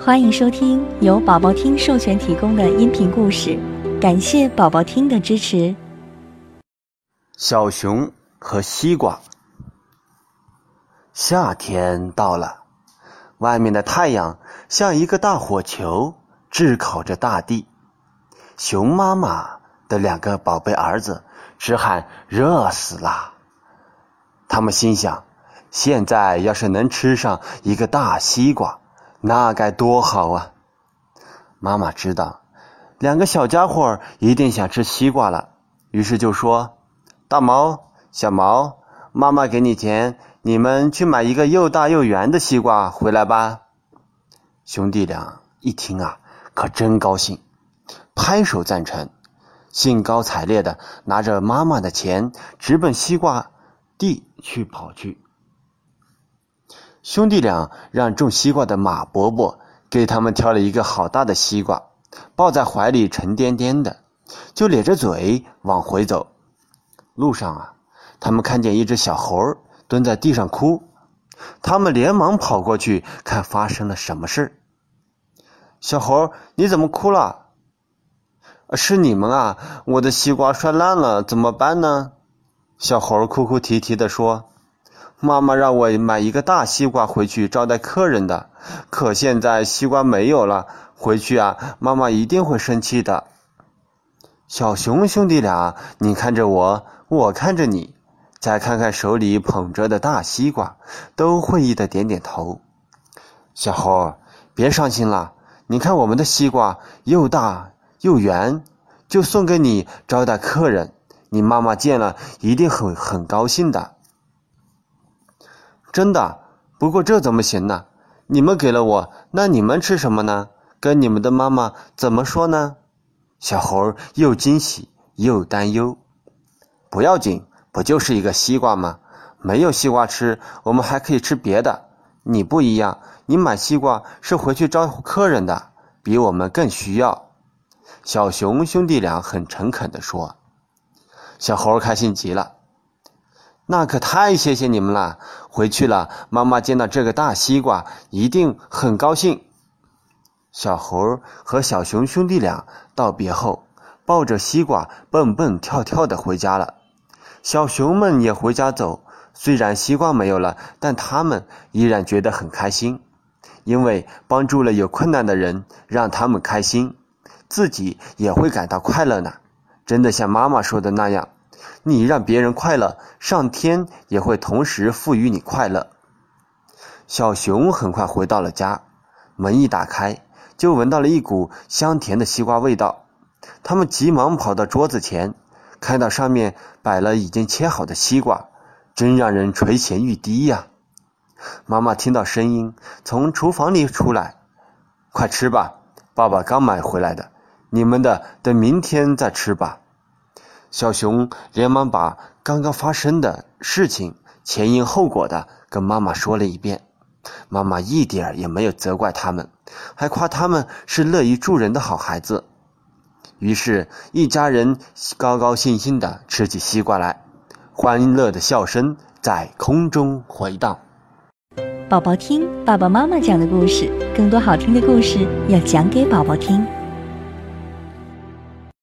欢迎收听由宝宝听授权提供的音频故事，感谢宝宝听的支持。小熊和西瓜。夏天到了，外面的太阳像一个大火球，炙烤着大地。熊妈妈的两个宝贝儿子直喊热死啦。他们心想，现在要是能吃上一个大西瓜。那该多好啊！妈妈知道，两个小家伙一定想吃西瓜了，于是就说：“大毛、小毛，妈妈给你钱，你们去买一个又大又圆的西瓜回来吧。”兄弟俩一听啊，可真高兴，拍手赞成，兴高采烈的拿着妈妈的钱，直奔西瓜地去跑去。兄弟俩让种西瓜的马伯伯给他们挑了一个好大的西瓜，抱在怀里沉甸甸的，就咧着嘴往回走。路上啊，他们看见一只小猴蹲在地上哭，他们连忙跑过去看发生了什么事小猴，你怎么哭了？是你们啊！我的西瓜摔烂了，怎么办呢？小猴哭哭啼啼地说。妈妈让我买一个大西瓜回去招待客人的，可现在西瓜没有了，回去啊，妈妈一定会生气的。小熊兄弟俩，你看着我，我看着你，再看看手里捧着的大西瓜，都会意的点点头。小猴，别伤心了，你看我们的西瓜又大又圆，就送给你招待客人，你妈妈见了一定很很高兴的。真的，不过这怎么行呢？你们给了我，那你们吃什么呢？跟你们的妈妈怎么说呢？小猴又惊喜又担忧。不要紧，不就是一个西瓜吗？没有西瓜吃，我们还可以吃别的。你不一样，你买西瓜是回去招呼客人的，比我们更需要。小熊兄弟俩很诚恳地说。小猴开心极了。那可太谢谢你们了！回去了，妈妈见到这个大西瓜一定很高兴。小猴和小熊兄弟俩道别后，抱着西瓜蹦蹦跳跳的回家了。小熊们也回家走，虽然西瓜没有了，但他们依然觉得很开心，因为帮助了有困难的人，让他们开心，自己也会感到快乐呢。真的像妈妈说的那样。你让别人快乐，上天也会同时赋予你快乐。小熊很快回到了家，门一打开，就闻到了一股香甜的西瓜味道。他们急忙跑到桌子前，看到上面摆了已经切好的西瓜，真让人垂涎欲滴呀！妈妈听到声音，从厨房里出来：“快吃吧，爸爸刚买回来的，你们的等明天再吃吧。”小熊连忙把刚刚发生的事情前因后果的跟妈妈说了一遍，妈妈一点也没有责怪他们，还夸他们是乐于助人的好孩子。于是，一家人高高兴兴的吃起西瓜来，欢乐的笑声在空中回荡。宝宝听爸爸妈妈讲的故事，更多好听的故事要讲给宝宝听。